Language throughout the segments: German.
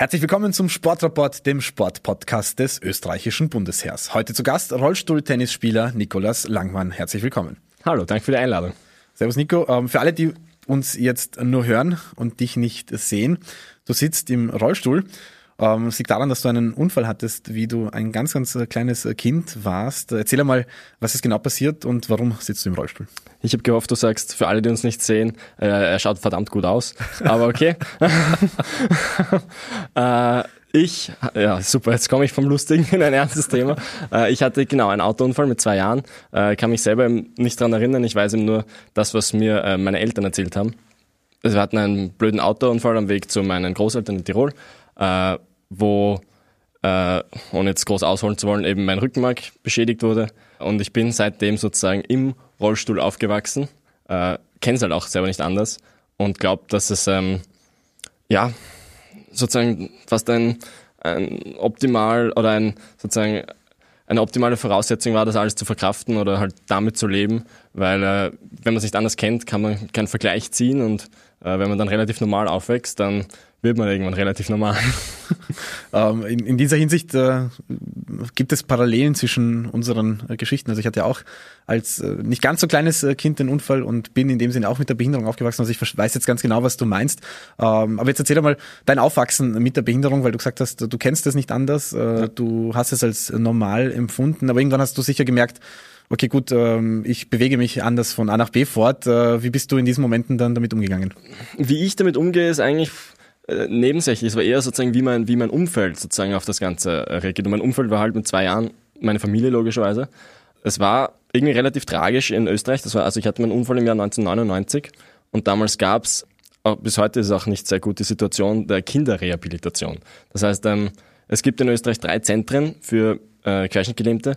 Herzlich willkommen zum Sportrapport, dem Sportpodcast des österreichischen Bundesheers. Heute zu Gast Rollstuhltennisspieler Nikolas Langmann. Herzlich willkommen. Hallo, danke für die Einladung. Servus Nico. Ähm, für alle, die uns jetzt nur hören und dich nicht sehen, du sitzt im Rollstuhl. Ähm, es liegt daran, dass du einen Unfall hattest, wie du ein ganz, ganz kleines Kind warst. Erzähl einmal, was ist genau passiert und warum sitzt du im Rollstuhl? Ich habe gehofft, du sagst, für alle, die uns nicht sehen, äh, er schaut verdammt gut aus. Aber okay. äh, ich, ja super, jetzt komme ich vom Lustigen in ein ernstes Thema. Äh, ich hatte genau einen Autounfall mit zwei Jahren, äh, kann mich selber nicht dran erinnern. Ich weiß eben nur das, was mir äh, meine Eltern erzählt haben. Also wir hatten einen blöden Autounfall am Weg zu meinen Großeltern in Tirol, äh, wo, äh, ohne jetzt groß ausholen zu wollen, eben mein Rückenmark beschädigt wurde. Und ich bin seitdem sozusagen im Rollstuhl aufgewachsen, äh, kenne es halt auch selber nicht anders. Und glaube, dass es ähm, ja sozusagen fast ein, ein optimal oder ein sozusagen eine optimale Voraussetzung war, das alles zu verkraften oder halt damit zu leben, weil äh, wenn man es nicht anders kennt, kann man keinen Vergleich ziehen. Und äh, wenn man dann relativ normal aufwächst, dann wird man irgendwann relativ normal. ähm, in, in, dieser Hinsicht äh, gibt es Parallelen zwischen unseren äh, Geschichten. Also ich hatte auch als äh, nicht ganz so kleines äh, Kind den Unfall und bin in dem Sinne auch mit der Behinderung aufgewachsen. Also ich weiß jetzt ganz genau, was du meinst. Ähm, aber jetzt erzähl doch mal dein Aufwachsen mit der Behinderung, weil du gesagt hast, du kennst das nicht anders. Äh, du hast es als normal empfunden, aber irgendwann hast du sicher gemerkt, okay, gut, ähm, ich bewege mich anders von A nach B fort. Äh, wie bist du in diesen Momenten dann damit umgegangen? Wie ich damit umgehe, ist eigentlich äh, nebensächlich. Es war eher sozusagen, wie mein, wie mein Umfeld sozusagen auf das Ganze äh, reagiert. Und mein Umfeld war halt mit zwei Jahren meine Familie logischerweise. Es war irgendwie relativ tragisch in Österreich. Das war, also ich hatte meinen Unfall im Jahr 1999 und damals gab's bis heute ist es auch nicht sehr gut die Situation der Kinderrehabilitation. Das heißt, ähm, es gibt in Österreich drei Zentren für äh, Querschnittgelähmte,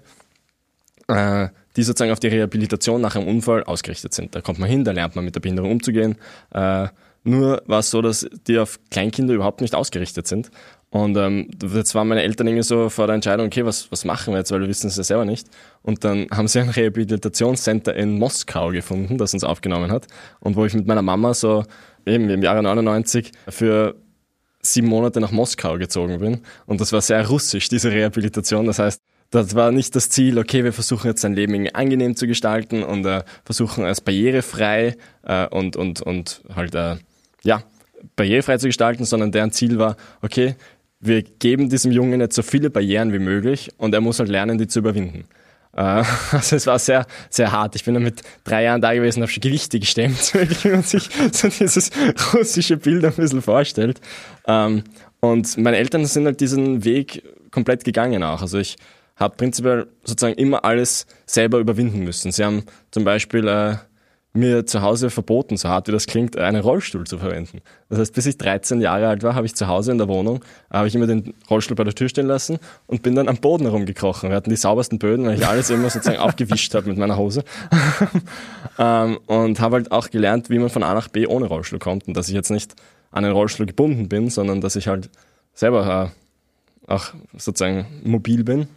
äh, die sozusagen auf die Rehabilitation nach einem Unfall ausgerichtet sind. Da kommt man hin, da lernt man mit der Behinderung umzugehen. Äh, nur war es so, dass die auf Kleinkinder überhaupt nicht ausgerichtet sind. Und ähm, jetzt waren meine Eltern irgendwie so vor der Entscheidung, okay, was, was machen wir jetzt, weil wir wissen es ja selber nicht. Und dann haben sie ein Rehabilitationscenter in Moskau gefunden, das uns aufgenommen hat. Und wo ich mit meiner Mama so eben im Jahre 99 für sieben Monate nach Moskau gezogen bin. Und das war sehr russisch, diese Rehabilitation. Das heißt, das war nicht das Ziel, okay, wir versuchen jetzt sein Leben irgendwie angenehm zu gestalten und äh, versuchen es barrierefrei äh, und, und, und halt äh, ja, barrierefrei zu gestalten, sondern deren Ziel war, okay, wir geben diesem Jungen jetzt so viele Barrieren wie möglich und er muss halt lernen, die zu überwinden. Äh, also es war sehr, sehr hart. Ich bin dann mit drei Jahren da gewesen, habe schon Gewichte gestemmt, wie man sich so dieses russische Bild ein bisschen vorstellt. Ähm, und meine Eltern sind halt diesen Weg komplett gegangen auch. Also ich habe prinzipiell sozusagen immer alles selber überwinden müssen. Sie haben zum Beispiel äh, mir zu Hause verboten, so hart wie das klingt, einen Rollstuhl zu verwenden. Das heißt, bis ich 13 Jahre alt war, habe ich zu Hause in der Wohnung, habe ich immer den Rollstuhl bei der Tür stehen lassen und bin dann am Boden herumgekrochen. Wir hatten die saubersten Böden, weil ich alles immer sozusagen aufgewischt habe mit meiner Hose. ähm, und habe halt auch gelernt, wie man von A nach B ohne Rollstuhl kommt und dass ich jetzt nicht an den Rollstuhl gebunden bin, sondern dass ich halt selber äh, auch sozusagen mobil bin.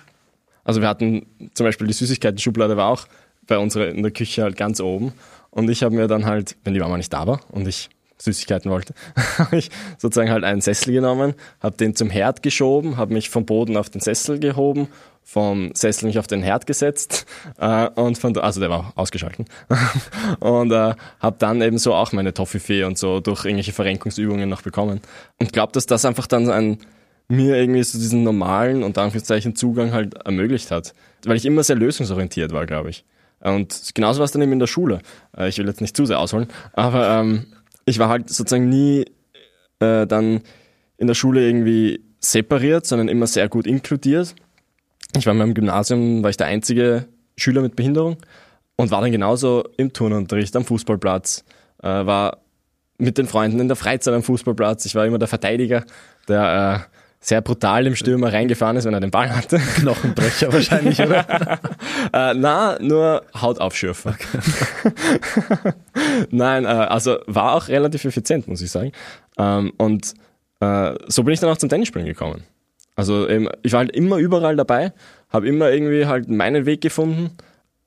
Also wir hatten zum Beispiel die Süßigkeiten-Schublade war auch bei unserer in der Küche halt ganz oben. Und ich habe mir dann halt, wenn die Mama nicht da war und ich Süßigkeiten wollte, habe ich sozusagen halt einen Sessel genommen, habe den zum Herd geschoben, habe mich vom Boden auf den Sessel gehoben, vom Sessel mich auf den Herd gesetzt äh, und von also der war ausgeschalten. Und äh, habe dann eben so auch meine Toffifee und so durch irgendwelche Verrenkungsübungen noch bekommen. Und glaube, dass das einfach dann ein mir irgendwie so diesen normalen und Anführungszeichen Zugang halt ermöglicht hat, weil ich immer sehr lösungsorientiert war, glaube ich. Und genauso war es dann eben in der Schule. Äh, ich will jetzt nicht zu sehr ausholen, aber ähm, ich war halt sozusagen nie äh, dann in der Schule irgendwie separiert, sondern immer sehr gut inkludiert. Ich war in meinem Gymnasium, war ich der einzige Schüler mit Behinderung und war dann genauso im Turnunterricht, am Fußballplatz, äh, war mit den Freunden in der Freizeit am Fußballplatz. Ich war immer der Verteidiger, der äh, sehr brutal im Stürmer reingefahren ist, wenn er den Ball hatte. Knochenbrecher wahrscheinlich, oder? äh, na, nur Hautaufschürfer. Okay. Nein, äh, also war auch relativ effizient, muss ich sagen. Ähm, und äh, so bin ich dann auch zum Tennisspielen gekommen. Also eben, ich war halt immer überall dabei, habe immer irgendwie halt meinen Weg gefunden,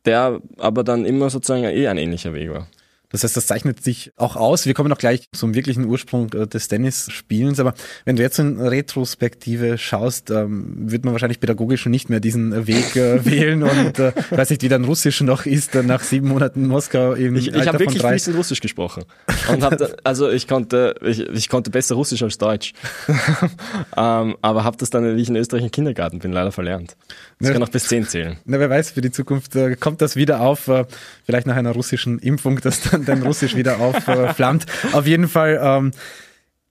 der aber dann immer sozusagen eh ein ähnlicher Weg war. Das heißt, das zeichnet sich auch aus. Wir kommen noch gleich zum wirklichen Ursprung äh, des Tennisspielens. Aber wenn du jetzt in Retrospektive schaust, ähm, wird man wahrscheinlich pädagogisch nicht mehr diesen Weg äh, wählen und äh, weiß nicht, wie dein Russisch noch ist äh, nach sieben Monaten Moskau im Ich, ich habe wirklich fließend Russisch gesprochen. Und hab da, also ich konnte, ich, ich konnte besser Russisch als Deutsch. ähm, aber habe das dann, wie ich in Österreich im Kindergarten bin, leider verlernt. Das kann auch bis zehn zählen. Na, wer weiß, für die Zukunft äh, kommt das wieder auf, äh, vielleicht nach einer russischen Impfung, dass dann dein Russisch wieder aufflammt. auf jeden Fall ähm,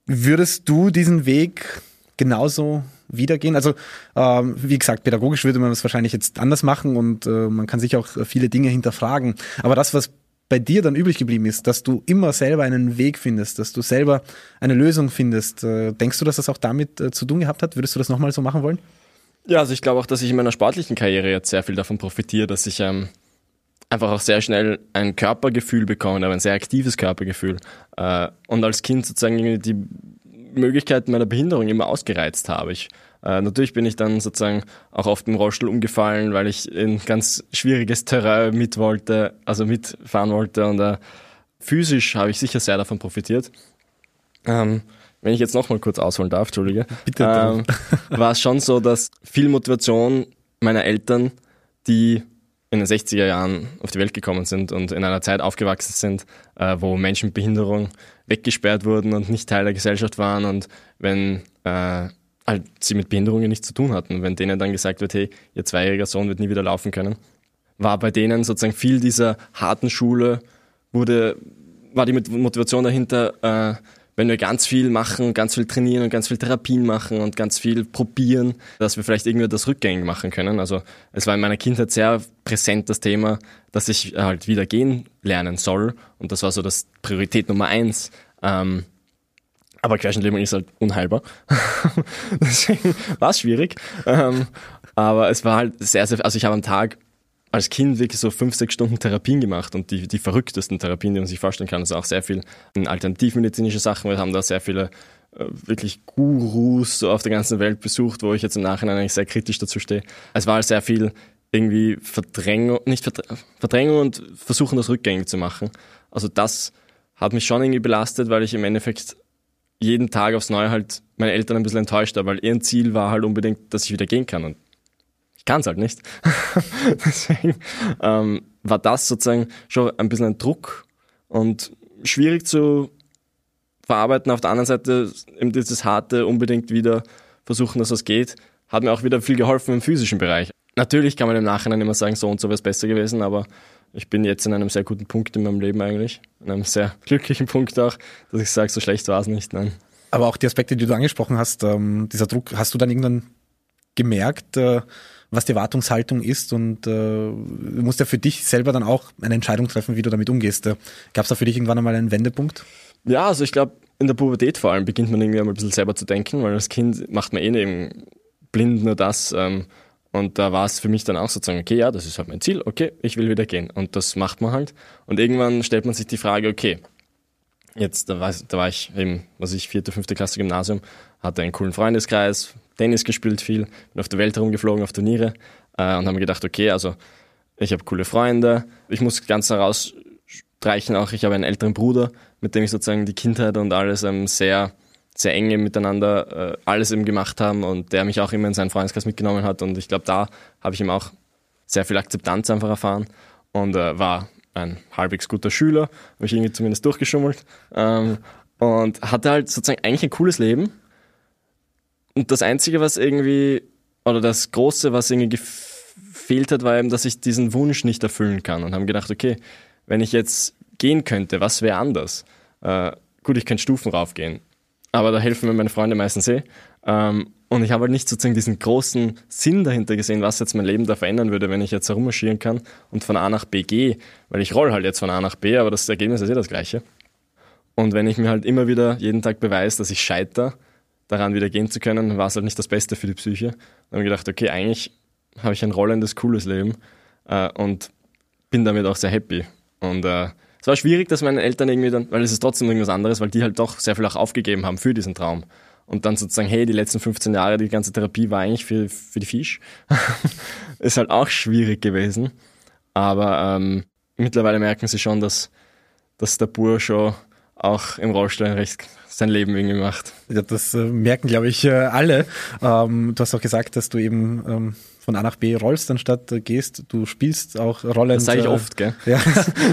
würdest du diesen Weg genauso wiedergehen? Also ähm, wie gesagt, pädagogisch würde man das wahrscheinlich jetzt anders machen und äh, man kann sich auch viele Dinge hinterfragen. Aber das, was bei dir dann übrig geblieben ist, dass du immer selber einen Weg findest, dass du selber eine Lösung findest, äh, denkst du, dass das auch damit äh, zu tun gehabt hat? Würdest du das nochmal so machen wollen? Ja, also ich glaube auch, dass ich in meiner sportlichen Karriere jetzt sehr viel davon profitiere, dass ich ähm, einfach auch sehr schnell ein Körpergefühl bekommen habe, ein sehr aktives Körpergefühl. Äh, und als Kind sozusagen die Möglichkeiten meiner Behinderung immer ausgereizt habe. Ich, äh, natürlich bin ich dann sozusagen auch auf dem Rollstuhl umgefallen, weil ich in ganz schwieriges Terrain mit wollte, also mitfahren wollte und äh, physisch habe ich sicher sehr davon profitiert. Ähm, wenn ich jetzt nochmal kurz ausholen darf, Entschuldige, Bitte ähm, war es schon so, dass viel Motivation meiner Eltern, die in den 60er Jahren auf die Welt gekommen sind und in einer Zeit aufgewachsen sind, äh, wo Menschen mit Behinderung weggesperrt wurden und nicht Teil der Gesellschaft waren und wenn äh, halt sie mit Behinderungen nichts zu tun hatten, wenn denen dann gesagt wird, hey, ihr zweijähriger Sohn wird nie wieder laufen können, war bei denen sozusagen viel dieser harten Schule, wurde, war die Motivation dahinter, äh, wenn wir ganz viel machen, ganz viel trainieren und ganz viel Therapien machen und ganz viel probieren, dass wir vielleicht irgendwie das rückgängig machen können. Also es war in meiner Kindheit sehr präsent das Thema, dass ich halt wieder gehen lernen soll und das war so das Priorität Nummer eins. Ähm, aber Querschnittlähmung ist halt unheilbar. Deswegen war es schwierig. Ähm, aber es war halt sehr, sehr, also ich habe am Tag als Kind wirklich so fünf, sechs Stunden Therapien gemacht und die, die verrücktesten Therapien, die man sich vorstellen kann. Also auch sehr viel alternativmedizinische Sachen. Wir haben da sehr viele äh, wirklich Gurus so auf der ganzen Welt besucht, wo ich jetzt im Nachhinein eigentlich sehr kritisch dazu stehe. Es war sehr viel irgendwie Verdrängung, nicht Verdrängung und versuchen das rückgängig zu machen. Also das hat mich schon irgendwie belastet, weil ich im Endeffekt jeden Tag aufs Neue halt meine Eltern ein bisschen enttäuscht habe, weil ihr Ziel war halt unbedingt, dass ich wieder gehen kann. Und kann es halt nicht. Deswegen ähm, war das sozusagen schon ein bisschen ein Druck und schwierig zu verarbeiten. Auf der anderen Seite eben dieses harte unbedingt wieder versuchen, dass es geht, hat mir auch wieder viel geholfen im physischen Bereich. Natürlich kann man im Nachhinein immer sagen, so und so wäre es besser gewesen, aber ich bin jetzt in einem sehr guten Punkt in meinem Leben eigentlich. In einem sehr glücklichen Punkt auch, dass ich sage, so schlecht war es nicht. Nein. Aber auch die Aspekte, die du angesprochen hast, ähm, dieser Druck, hast du dann irgendwann gemerkt, äh, was die Erwartungshaltung ist und äh, du musst ja für dich selber dann auch eine Entscheidung treffen, wie du damit umgehst. Äh, Gab es da für dich irgendwann einmal einen Wendepunkt? Ja, also ich glaube, in der Pubertät vor allem beginnt man irgendwie einmal ein bisschen selber zu denken, weil als Kind macht man eh eben blind nur das. Ähm, und da war es für mich dann auch sozusagen, okay, ja, das ist halt mein Ziel, okay, ich will wieder gehen. Und das macht man halt. Und irgendwann stellt man sich die Frage, okay, jetzt, da war, da war ich eben, was ich, vierte, fünfte Klasse Gymnasium, hatte einen coolen Freundeskreis, Tennis gespielt viel, bin auf der Welt herumgeflogen, auf Turniere äh, und habe mir gedacht, okay, also ich habe coole Freunde, ich muss ganz herausstreichen auch, ich habe einen älteren Bruder, mit dem ich sozusagen die Kindheit und alles ähm, sehr, sehr enge miteinander äh, alles eben gemacht haben und der mich auch immer in seinen Freundeskreis mitgenommen hat und ich glaube, da habe ich ihm auch sehr viel Akzeptanz einfach erfahren und äh, war ein halbwegs guter Schüler, habe ich irgendwie zumindest durchgeschummelt ähm, und hatte halt sozusagen eigentlich ein cooles Leben und das Einzige, was irgendwie, oder das Große, was irgendwie gefehlt hat, war eben, dass ich diesen Wunsch nicht erfüllen kann. Und haben gedacht, okay, wenn ich jetzt gehen könnte, was wäre anders? Äh, gut, ich könnte Stufen raufgehen, aber da helfen mir meine Freunde meistens eh. Ähm, und ich habe halt nicht sozusagen diesen großen Sinn dahinter gesehen, was jetzt mein Leben da verändern würde, wenn ich jetzt herummarschieren kann und von A nach B gehe. Weil ich roll halt jetzt von A nach B, aber das Ergebnis ist eh das gleiche. Und wenn ich mir halt immer wieder jeden Tag beweise, dass ich scheitere, daran wieder gehen zu können, war es halt nicht das Beste für die Psyche. Dann habe ich gedacht, okay, eigentlich habe ich ein rollendes, cooles Leben äh, und bin damit auch sehr happy. Und äh, es war schwierig, dass meine Eltern irgendwie dann, weil es ist trotzdem irgendwas anderes, weil die halt doch sehr viel auch aufgegeben haben für diesen Traum. Und dann sozusagen, hey, die letzten 15 Jahre, die ganze Therapie war eigentlich für, für die Fisch. ist halt auch schwierig gewesen. Aber ähm, mittlerweile merken sie schon, dass dass der Bur schon auch im Rollstuhl recht sein Leben irgendwie macht. Ja, das äh, merken, glaube ich, äh, alle. Ähm, du hast auch gesagt, dass du eben ähm, von A nach B rollst, anstatt äh, gehst. Du spielst auch rollend. Das sage ich oft, gell? Ja,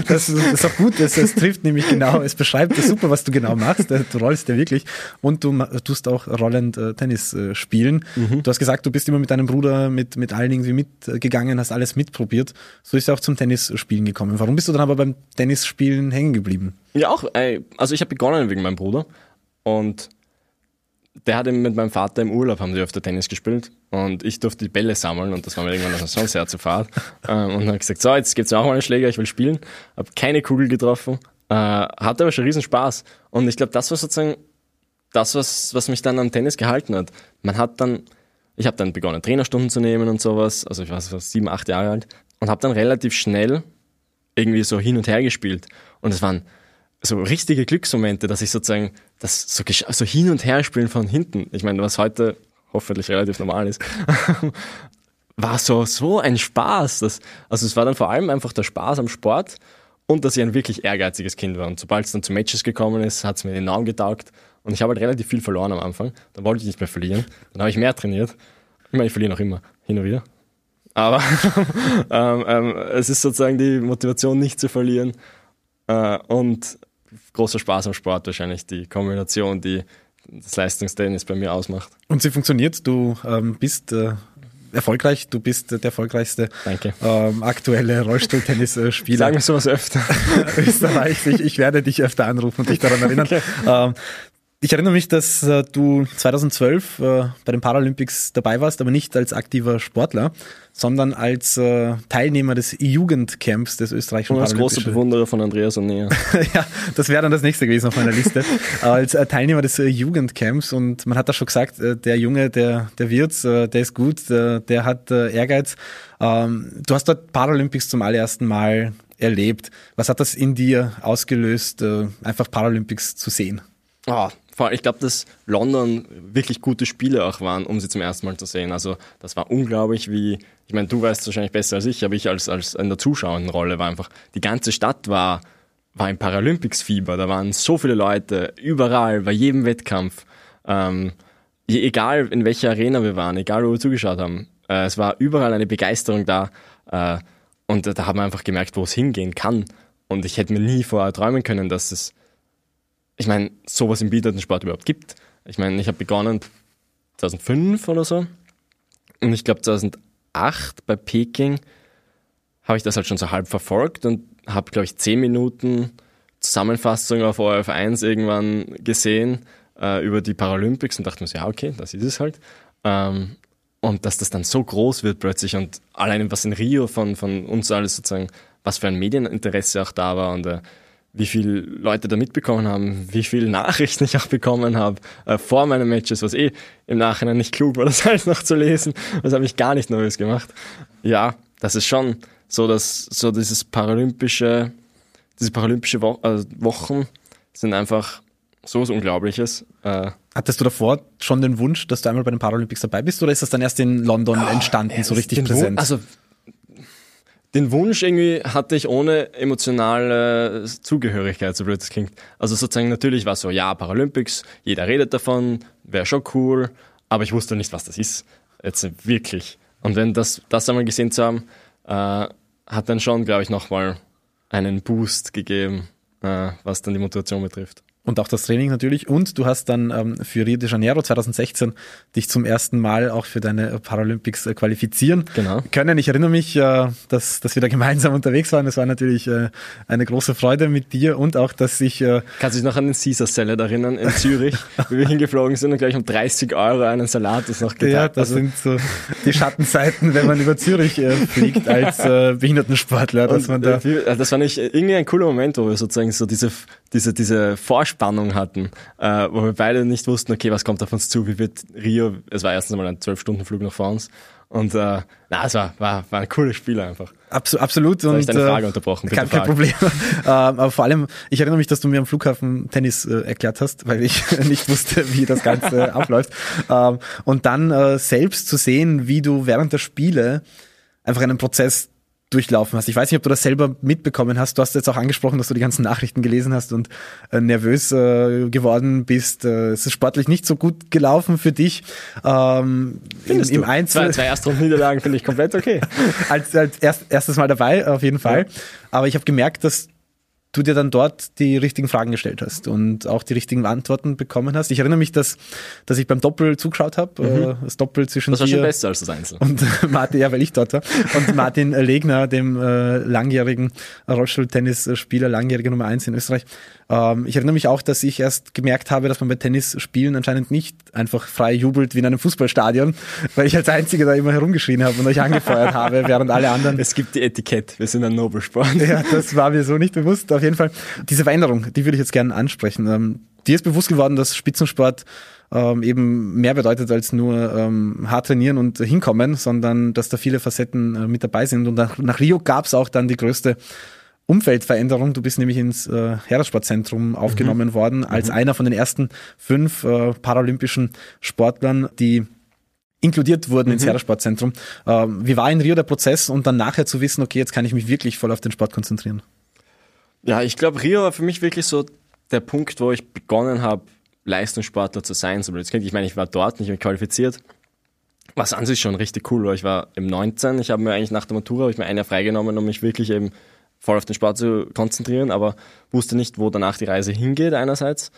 das, das ist auch gut. Das, das trifft nämlich genau, es beschreibt das super, was du genau machst. Du rollst ja wirklich und du tust auch rollend äh, Tennis äh, spielen. Mhm. Du hast gesagt, du bist immer mit deinem Bruder mit, mit allen irgendwie mitgegangen, hast alles mitprobiert. So ist er auch zum Tennisspielen gekommen. Warum bist du dann aber beim Tennisspielen hängen geblieben? Ja, auch, also ich habe begonnen wegen meinem Bruder. Und der hat eben mit meinem Vater im Urlaub, haben die öfter Tennis gespielt und ich durfte die Bälle sammeln und das war mir irgendwann schon sehr zu fad. Ähm, und dann habe gesagt, so, jetzt gibt's auch mal einen Schläger, ich will spielen. Habe keine Kugel getroffen, äh, hatte aber schon riesen Spaß. Und ich glaube, das war sozusagen das, was, was mich dann am Tennis gehalten hat. Man hat dann, ich habe dann begonnen, Trainerstunden zu nehmen und sowas, also ich war so sieben, acht Jahre alt und habe dann relativ schnell irgendwie so hin und her gespielt. Und es waren so richtige Glücksmomente, dass ich sozusagen das so, so hin und her spielen von hinten. Ich meine, was heute hoffentlich relativ normal ist, war so, so ein Spaß. Das, also es war dann vor allem einfach der Spaß am Sport und dass ich ein wirklich ehrgeiziges Kind war. Und sobald es dann zu Matches gekommen ist, hat es mir enorm getaugt. Und ich habe halt relativ viel verloren am Anfang. Dann wollte ich nicht mehr verlieren. Dann habe ich mehr trainiert. Ich meine, ich verliere noch immer, hin und wieder. Aber ähm, ähm, es ist sozusagen die Motivation, nicht zu verlieren. Äh, und großer Spaß am Sport wahrscheinlich, die Kombination, die das Leistungstennis bei mir ausmacht. Und sie funktioniert, du ähm, bist äh, erfolgreich, du bist der erfolgreichste ähm, aktuelle Rollstuhltennisspieler. Sagen wir sowas öfter. Österreich, ich, ich, werde dich öfter anrufen und dich daran erinnern. Okay. Ähm, ich erinnere mich, dass äh, du 2012 äh, bei den Paralympics dabei warst, aber nicht als aktiver Sportler, sondern als äh, Teilnehmer des Jugendcamps des österreichischen Und als großer Bewunderer von Andreas Onea. ja, das wäre dann das nächste gewesen auf meiner Liste. als äh, Teilnehmer des äh, Jugendcamps und man hat da schon gesagt, äh, der Junge, der, der wird's, der ist gut, der, der hat Ehrgeiz. Ähm, du hast dort Paralympics zum allerersten Mal erlebt. Was hat das in dir ausgelöst, einfach Paralympics zu sehen? Oh, vor allem, ich glaube, dass London wirklich gute Spiele auch waren, um sie zum ersten Mal zu sehen. Also das war unglaublich, wie, ich meine, du weißt wahrscheinlich besser als ich, aber ich als, als in der Zuschauenrolle war einfach, die ganze Stadt war, war im Paralympics-Fieber. Da waren so viele Leute, überall, bei jedem Wettkampf. Ähm, egal in welcher Arena wir waren, egal wo wir zugeschaut haben. Äh, es war überall eine Begeisterung da. Äh, und da haben wir einfach gemerkt, wo es hingehen kann. Und ich hätte mir nie vorher träumen können, dass es ich meine, sowas im Behindertensport überhaupt gibt. Ich meine, ich habe begonnen 2005 oder so und ich glaube 2008 bei Peking habe ich das halt schon so halb verfolgt und habe, glaube ich, zehn Minuten Zusammenfassung auf ORF1 irgendwann gesehen äh, über die Paralympics und dachte mir so, ja, okay, das ist es halt. Ähm, und dass das dann so groß wird plötzlich und allein was in Rio von, von uns alles sozusagen, was für ein Medieninteresse auch da war und äh, wie viele Leute da mitbekommen haben, wie viele Nachrichten ich auch bekommen habe äh, vor meinen Matches, was eh im Nachhinein nicht klug war, das alles noch zu lesen. Das habe ich gar nicht Neues gemacht. Ja, das ist schon so, dass so dieses paralympische, diese paralympische Wo äh, Wochen sind einfach so was Unglaubliches. Äh, Hattest du davor schon den Wunsch, dass du einmal bei den Paralympics dabei bist oder ist das dann erst in London oh, entstanden, so richtig präsent? Also den Wunsch irgendwie hatte ich ohne emotionale Zugehörigkeit, so blöd das klingt. Also sozusagen natürlich war es so, ja, Paralympics, jeder redet davon, wäre schon cool, aber ich wusste nicht, was das ist. Jetzt wirklich. Und wenn das, das einmal gesehen zu haben, äh, hat dann schon, glaube ich, nochmal einen Boost gegeben, äh, was dann die Motivation betrifft und auch das Training natürlich. Und du hast dann ähm, für Rio de Janeiro 2016 dich zum ersten Mal auch für deine Paralympics äh, qualifizieren genau. können. Ich erinnere mich, äh, dass, dass wir da gemeinsam unterwegs waren. Es war natürlich äh, eine große Freude mit dir und auch, dass ich... Äh, Kannst du dich noch an den Caesar Salad erinnern in Zürich, wie wir hingeflogen sind und gleich um 30 Euro einen Salat ist noch geteilt. Ja, das also, sind so die Schattenseiten, wenn man über Zürich äh, fliegt als äh, Behindertensportler. Dass und, man da äh, das war nicht irgendwie ein cooler Moment, wo wir sozusagen so diese, diese, diese Vorstellung Spannung hatten, äh, wo wir beide nicht wussten, okay, was kommt auf uns zu, wie wird Rio, es war erstens mal ein Zwölf-Stunden-Flug noch vor uns und äh, na, es war, war, war ein cooles Spiel einfach. Absolut. absolut. und, ich deine äh, Frage unterbrochen. Kein, kein Problem. ähm, aber vor allem, ich erinnere mich, dass du mir am Flughafen Tennis äh, erklärt hast, weil ich nicht wusste, wie das Ganze abläuft. Ähm, und dann äh, selbst zu sehen, wie du während der Spiele einfach einen Prozess durchlaufen hast. Ich weiß nicht, ob du das selber mitbekommen hast. Du hast jetzt auch angesprochen, dass du die ganzen Nachrichten gelesen hast und äh, nervös äh, geworden bist. Äh, es ist sportlich nicht so gut gelaufen für dich. Ähm, Findest im, im Einzel zwei, zwei Erstrundenniederlagen finde ich komplett okay. als als erst, erstes Mal dabei, auf jeden Fall. Ja. Aber ich habe gemerkt, dass du dir dann dort die richtigen Fragen gestellt hast und auch die richtigen Antworten bekommen hast. Ich erinnere mich, dass, dass ich beim Doppel zugeschaut habe, mhm. Äh, das Doppel zwischen Das war schon besser als das Einzel. Und Martin, ja, weil ich dort war. Und Martin Legner, dem äh, langjährigen Rollstuhl-Tennisspieler, langjähriger Nummer eins in Österreich. Ähm, ich erinnere mich auch, dass ich erst gemerkt habe, dass man bei Tennisspielen anscheinend nicht einfach frei jubelt wie in einem Fußballstadion, weil ich als Einziger da immer herumgeschrien habe und euch angefeuert habe, während alle anderen. Es gibt die Etikett, wir sind ein Nobelsport. Ja, das war mir so nicht bewusst. Auf jeden Fall, diese Veränderung, die würde ich jetzt gerne ansprechen. Ähm, dir ist bewusst geworden, dass Spitzensport ähm, eben mehr bedeutet als nur ähm, hart trainieren und hinkommen, sondern dass da viele Facetten äh, mit dabei sind. Und nach, nach Rio gab es auch dann die größte Umfeldveränderung. Du bist nämlich ins äh, Heeressportzentrum aufgenommen mhm. worden als mhm. einer von den ersten fünf äh, paralympischen Sportlern, die inkludiert wurden mhm. ins Heeressportzentrum. Ähm, wie war in Rio der Prozess und dann nachher zu wissen, okay, jetzt kann ich mich wirklich voll auf den Sport konzentrieren? Ja, ich glaube, Rio war für mich wirklich so der Punkt, wo ich begonnen habe, Leistungssportler zu sein. So ich meine, ich war dort nicht mehr qualifiziert. Was an sich schon richtig cool war. Ich war im 19, ich habe mir eigentlich nach der Matura ich mir ein Jahr freigenommen, um mich wirklich eben voll auf den Sport zu konzentrieren, aber wusste nicht, wo danach die Reise hingeht einerseits.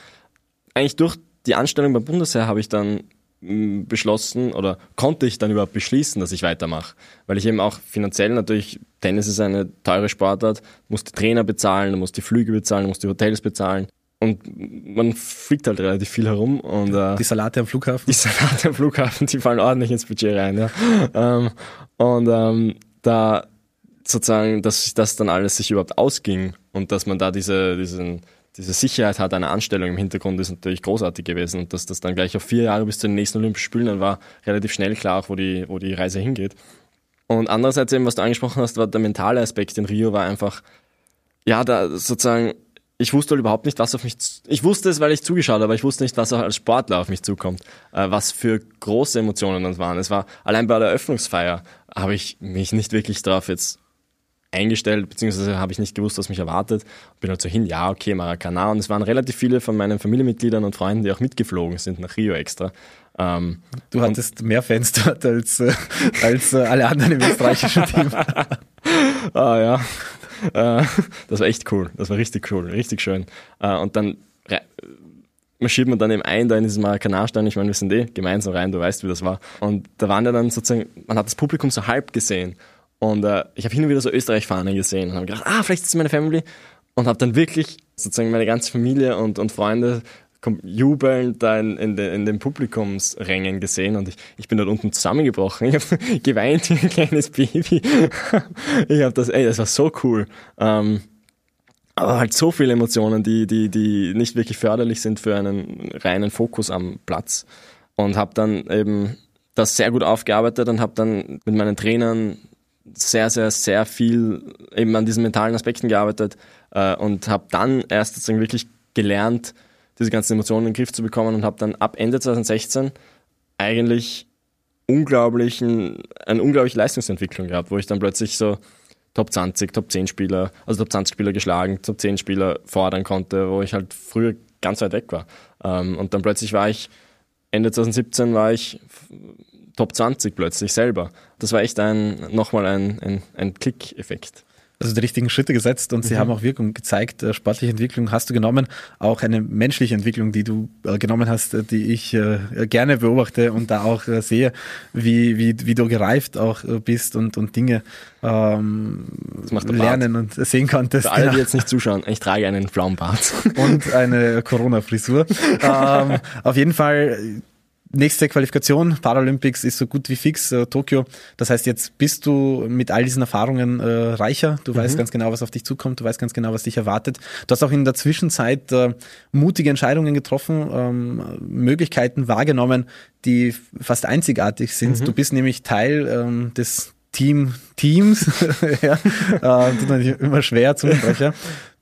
Eigentlich durch die Anstellung beim Bundesheer habe ich dann mm, beschlossen oder konnte ich dann überhaupt beschließen, dass ich weitermache. Weil ich eben auch finanziell natürlich, Tennis ist eine teure Sportart, musst die Trainer bezahlen, musst die Flüge bezahlen, musst die Hotels bezahlen. Und man fliegt halt relativ viel herum. Und, äh, die Salate am Flughafen? Die Salate am Flughafen, die fallen ordentlich ins Budget rein. Ja. ähm, und ähm, da sozusagen, dass das dann alles sich überhaupt ausging und dass man da diese, diesen, diese Sicherheit hat, eine Anstellung im Hintergrund ist natürlich großartig gewesen und dass das dann gleich auf vier Jahre bis zu den nächsten Olympischen Spielen dann war relativ schnell klar, auch wo die, wo die Reise hingeht. Und andererseits eben, was du angesprochen hast, war der mentale Aspekt in Rio war einfach, ja, da sozusagen, ich wusste halt überhaupt nicht, was auf mich, ich wusste es, weil ich zugeschaut habe, aber ich wusste nicht, was auch als Sportler auf mich zukommt, äh, was für große Emotionen das waren. Es war, allein bei der Eröffnungsfeier habe ich mich nicht wirklich darauf jetzt eingestellt, beziehungsweise habe ich nicht gewusst, was mich erwartet. Bin halt so hin, ja, okay, Maracana. Und es waren relativ viele von meinen Familienmitgliedern und Freunden, die auch mitgeflogen sind nach Rio extra. Ähm, du hattest mehr Fans dort als, äh, als äh, alle anderen im österreichischen Team. ah ja, äh, das war echt cool. Das war richtig cool, richtig schön. Äh, und dann marschiert man dann eben ein da in diesem Maracanã-Stein. Ich meine, wir sind eh gemeinsam rein, du weißt, wie das war. Und da waren ja dann sozusagen, man hat das Publikum so halb gesehen. Und äh, ich habe hin und wieder so Österreich-Fahnen gesehen und habe gedacht, ah, vielleicht ist es meine Family. Und habe dann wirklich sozusagen meine ganze Familie und, und Freunde jubelnd da in, in, den, in den Publikumsrängen gesehen und ich, ich bin dort unten zusammengebrochen. Ich habe geweint wie ein kleines Baby. ich habe das, ey, das war so cool. Ähm, aber halt so viele Emotionen, die, die, die nicht wirklich förderlich sind für einen reinen Fokus am Platz. Und habe dann eben das sehr gut aufgearbeitet und habe dann mit meinen Trainern sehr, sehr, sehr viel eben an diesen mentalen Aspekten gearbeitet äh, und habe dann erst sozusagen wirklich gelernt, diese ganzen Emotionen in den Griff zu bekommen und habe dann ab Ende 2016 eigentlich unglaublichen, eine unglaubliche Leistungsentwicklung gehabt, wo ich dann plötzlich so Top 20, Top 10 Spieler, also Top 20 Spieler geschlagen, Top 10 Spieler fordern konnte, wo ich halt früher ganz weit weg war. Ähm, und dann plötzlich war ich, Ende 2017 war ich Top 20 plötzlich selber. Das war echt ein, nochmal ein, ein, ein Klick-Effekt. Also die richtigen Schritte gesetzt und mhm. sie haben auch Wirkung gezeigt. Äh, sportliche Entwicklung hast du genommen, auch eine menschliche Entwicklung, die du äh, genommen hast, äh, die ich gerne beobachte und da auch sehe, wie, wie, wie du gereift auch bist und, und Dinge ähm, lernen und sehen konntest. Für alle, die genau. jetzt nicht zuschauen, ich trage einen Pflaumenbart. Und eine Corona-Frisur. ähm, auf jeden Fall nächste Qualifikation, Paralympics ist so gut wie fix, äh, Tokio. Das heißt, jetzt bist du mit all diesen Erfahrungen äh, reicher. Du mhm. weißt ganz genau, was auf dich zukommt. Du weißt ganz genau, was dich erwartet. Du hast auch in der Zwischenzeit äh, mutige Entscheidungen getroffen, ähm, Möglichkeiten wahrgenommen, die fast einzigartig sind. Mhm. Du bist nämlich Teil ähm, des Team Teams. ja, äh, immer schwer, Zungenbrecher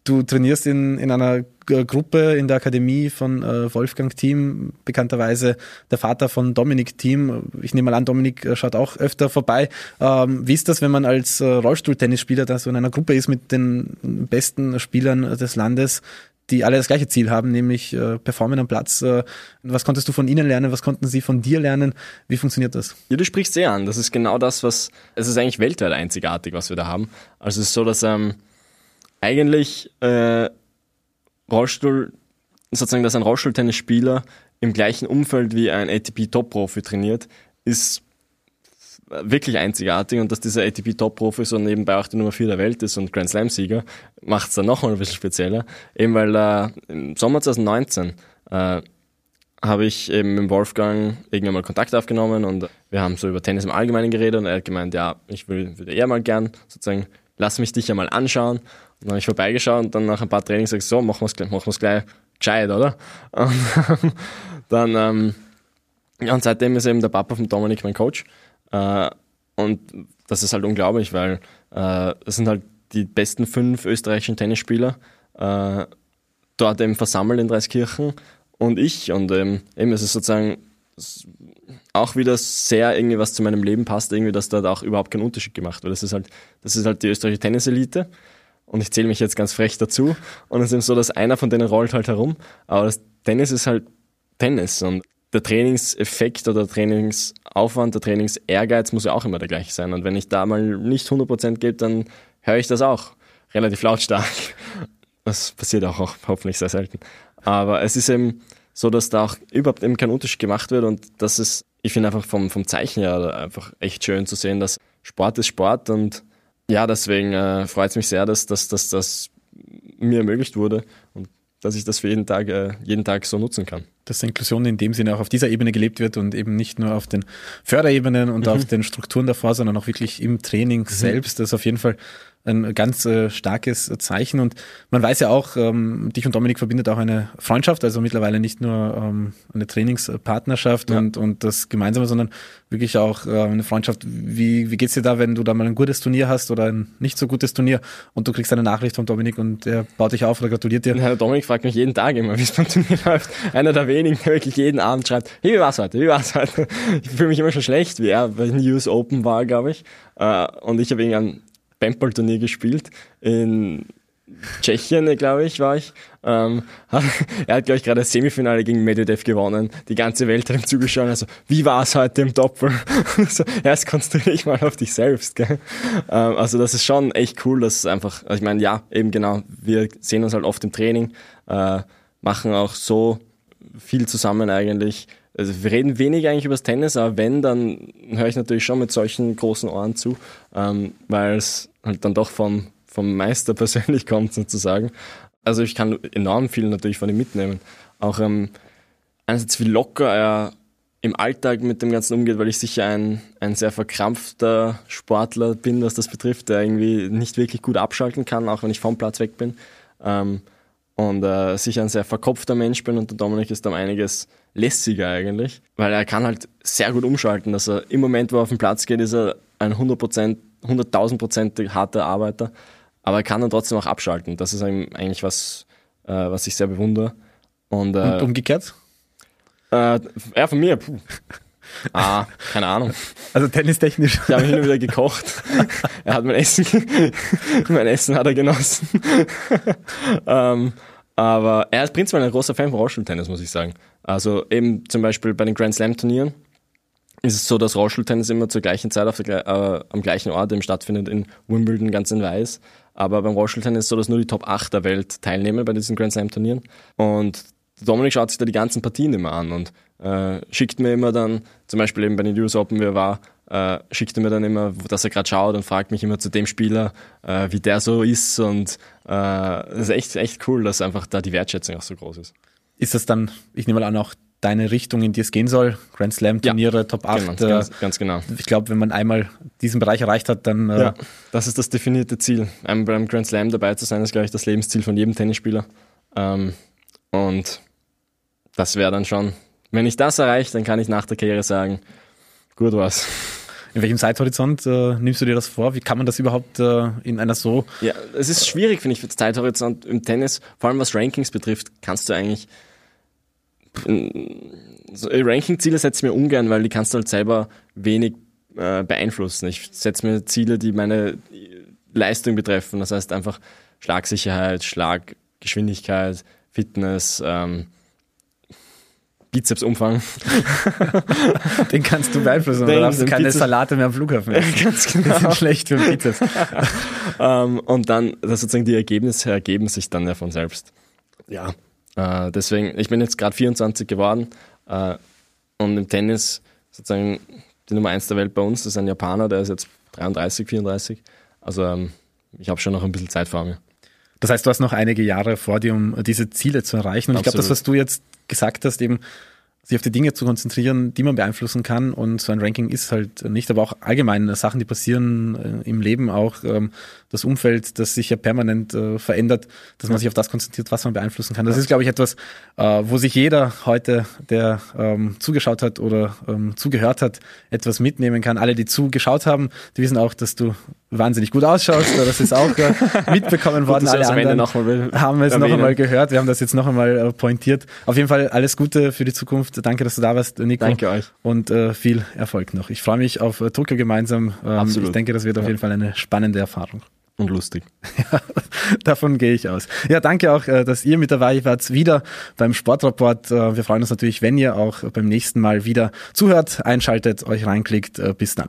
Du trainierst in, in einer Gruppe in der Akademie von äh, Wolfgang Team, bekannterweise der Vater von Dominik Team. Ich nehme mal an, Dominik äh, schaut auch öfter vorbei. Ähm, wie ist das, wenn man als äh, Rollstuhltennisspieler da so in einer Gruppe ist mit den besten Spielern des Landes, die alle das gleiche Ziel haben, nämlich äh, performen am Platz. Äh, was konntest du von ihnen lernen? Was konnten sie von dir lernen? Wie funktioniert das? Ja, du sprichst sehr an. Das ist genau das, was, es ist eigentlich weltweit einzigartig, was wir da haben. Also es ist so, dass ähm, eigentlich äh, Rollstuhl, sozusagen, dass ein Rollstuhltennisspieler im gleichen Umfeld wie ein ATP-Top-Profi trainiert, ist wirklich einzigartig und dass dieser ATP-Top-Profi so nebenbei auch die Nummer 4 der Welt ist und Grand Slam-Sieger, macht es dann nochmal ein bisschen spezieller. Eben weil äh, im Sommer 2019 äh, habe ich eben mit Wolfgang irgendwann mal Kontakt aufgenommen und wir haben so über Tennis im Allgemeinen geredet und er hat gemeint, ja, ich würde eher mal gern sozusagen, lass mich dich ja mal anschauen. Und dann habe ich vorbeigeschaut und dann nach ein paar Trainings ich, so, machen wir es gleich, machen wir's gleich gescheit, oder? Und dann, ähm, ja, und seitdem ist eben der Papa von Dominik mein Coach. Äh, und das ist halt unglaublich, weil äh, es sind halt die besten fünf österreichischen Tennisspieler äh, dort eben versammelt in Dreiskirchen und ich. Und ähm, eben es ist sozusagen auch wieder sehr irgendwie was zu meinem Leben passt, irgendwie, dass da auch überhaupt kein Unterschied gemacht wird. Das ist halt, das ist halt die österreichische Tenniselite. Und ich zähle mich jetzt ganz frech dazu. Und es ist eben so, dass einer von denen rollt halt herum. Aber das Tennis ist halt Tennis. Und der Trainingseffekt oder der Trainingsaufwand, der Trainingsehrgeiz muss ja auch immer der gleiche sein. Und wenn ich da mal nicht 100% gebe, dann höre ich das auch relativ lautstark. Das passiert auch hoffentlich sehr selten. Aber es ist eben so, dass da auch überhaupt eben kein Unterschied gemacht wird und das ist, ich finde einfach vom, vom Zeichen her einfach echt schön zu sehen, dass Sport ist Sport und ja, deswegen äh, freut es mich sehr, dass, dass, dass das mir ermöglicht wurde und dass ich das für jeden Tag, äh, jeden Tag so nutzen kann. Dass Inklusion in dem Sinne auch auf dieser Ebene gelebt wird und eben nicht nur auf den Förderebenen und mhm. auf den Strukturen davor, sondern auch wirklich im Training mhm. selbst. Das ist auf jeden Fall ein ganz äh, starkes Zeichen. Und man weiß ja auch, ähm, dich und Dominik verbindet auch eine Freundschaft, also mittlerweile nicht nur ähm, eine Trainingspartnerschaft ja. und, und das Gemeinsame, sondern wirklich auch äh, eine Freundschaft. Wie, wie geht's dir da, wenn du da mal ein gutes Turnier hast oder ein nicht so gutes Turnier und du kriegst eine Nachricht von Dominik und er baut dich auf oder gratuliert dir? Ja, der Dominik fragt mich jeden Tag immer, wie es beim Turnier läuft. Einer der wenigen, der wirklich jeden Abend schreibt, hey, wie war's heute? Wie war's heute? Ich fühle mich immer schon schlecht, wie er bei News Open war, glaube ich. Äh, und ich habe irgendwann Paintball-Turnier gespielt in Tschechien, glaube ich, war ich. Ähm, er hat, glaube ich, gerade das Semifinale gegen Medvedev gewonnen. Die ganze Welt hat ihm zugeschaut. Also, wie war es heute im Doppel? so, erst konzentriere ich mal auf dich selbst. Gell? Ähm, also, das ist schon echt cool, dass es einfach, also ich meine, ja, eben genau, wir sehen uns halt oft im Training, äh, machen auch so viel zusammen eigentlich. Also wir reden wenig eigentlich über das Tennis, aber wenn, dann höre ich natürlich schon mit solchen großen Ohren zu, ähm, weil es halt dann doch vom, vom Meister persönlich kommt sozusagen. Also ich kann enorm viel natürlich von ihm mitnehmen. Auch ähm, einerseits wie locker er im Alltag mit dem Ganzen umgeht, weil ich sicher ein, ein sehr verkrampfter Sportler bin, was das betrifft, der irgendwie nicht wirklich gut abschalten kann, auch wenn ich vom Platz weg bin. Ähm, und äh, sicher ein sehr verkopfter Mensch bin und der Dominik ist dann einiges lässiger eigentlich, weil er kann halt sehr gut umschalten, dass er im Moment, wo er auf den Platz geht, ist er ein 100%, 100.000 Prozent harter Arbeiter, aber er kann dann trotzdem auch abschalten. Das ist eigentlich was, äh, was ich sehr bewundere. Und, äh, und umgekehrt? Äh, ja, von mir, puh. Ah, keine Ahnung. Also tennistechnisch. Ich habe hin und wieder gekocht. er hat mein Essen, mein Essen hat er genossen. ähm, aber er ist prinzipiell ein großer Fan von Rollstuhltennis, muss ich sagen. Also eben zum Beispiel bei den Grand Slam Turnieren ist es so, dass Rollstuhltennis immer zur gleichen Zeit auf der, äh, am gleichen Ort eben stattfindet in Wimbledon ganz in Weiß. Aber beim Rollstuhltennis ist es so, dass nur die Top 8 der Welt teilnehmen bei diesen Grand Slam Turnieren. Und Dominik schaut sich da die ganzen Partien immer an und äh, schickt mir immer dann, zum Beispiel eben bei den US Open, wie er war, äh, schickt er mir dann immer, dass er gerade schaut und fragt mich immer zu dem Spieler, äh, wie der so ist und äh, das ist echt, echt cool, dass einfach da die Wertschätzung auch so groß ist. Ist das dann, ich nehme mal an, auch deine Richtung, in die es gehen soll? Grand Slam Turniere, ja, Top 8. Genau, ganz, ganz, genau. Ich glaube, wenn man einmal diesen Bereich erreicht hat, dann. Äh, ja, das ist das definierte Ziel. Einmal beim Grand Slam dabei zu sein, ist, glaube ich, das Lebensziel von jedem Tennisspieler. Ähm, und das wäre dann schon, wenn ich das erreiche, dann kann ich nach der Karriere sagen, gut war's. In welchem Zeithorizont äh, nimmst du dir das vor? Wie kann man das überhaupt äh, in einer so... Ja, es ist schwierig, finde ich, für Zeithorizont im Tennis, vor allem was Rankings betrifft, kannst du eigentlich... So, Ranking-Ziele setze ich mir ungern, weil die kannst du halt selber wenig äh, beeinflussen. Ich setze mir Ziele, die meine Leistung betreffen. Das heißt einfach Schlagsicherheit, Schlaggeschwindigkeit, Fitness, ähm, Bizepsumfang. Den kannst du beeinflussen, Den, oder darfst du keine Bizeps Salate mehr am Flughafen essen. Ganz genau. Die sind schlecht für den Bizeps. um, ähm, und dann, das sozusagen die Ergebnisse ergeben sich dann ja von selbst. Ja, äh, deswegen, ich bin jetzt gerade 24 geworden äh, und im Tennis sozusagen die Nummer 1 der Welt bei uns ist ein Japaner, der ist jetzt 33, 34. Also ähm, ich habe schon noch ein bisschen Zeit vor mir. Das heißt, du hast noch einige Jahre vor dir, um diese Ziele zu erreichen. Und Absolut. ich glaube, das, was du jetzt gesagt hast, eben sich auf die Dinge zu konzentrieren, die man beeinflussen kann. Und so ein Ranking ist halt nicht, aber auch allgemein Sachen, die passieren äh, im Leben, auch ähm, das Umfeld, das sich ja permanent äh, verändert, dass man sich auf das konzentriert, was man beeinflussen kann. Das ist, glaube ich, etwas, äh, wo sich jeder heute, der ähm, zugeschaut hat oder ähm, zugehört hat, etwas mitnehmen kann. Alle, die zugeschaut haben, die wissen auch, dass du wahnsinnig gut ausschaust. Das ist auch äh, mitbekommen worden. Alle anderen haben es noch einmal gehört. Wir haben das jetzt noch einmal äh, pointiert. Auf jeden Fall alles Gute für die Zukunft. Danke, dass du da warst, Nico. Danke euch. Und äh, viel Erfolg noch. Ich freue mich auf äh, Tokio gemeinsam. Ähm, Absolut. Ich denke, das wird auf jeden Fall eine spannende Erfahrung. Und lustig. Ja, davon gehe ich aus. Ja, danke auch, dass ihr mit dabei wart. Wieder beim Sportrapport. Äh, wir freuen uns natürlich, wenn ihr auch beim nächsten Mal wieder zuhört, einschaltet, euch reinklickt. Bis dann.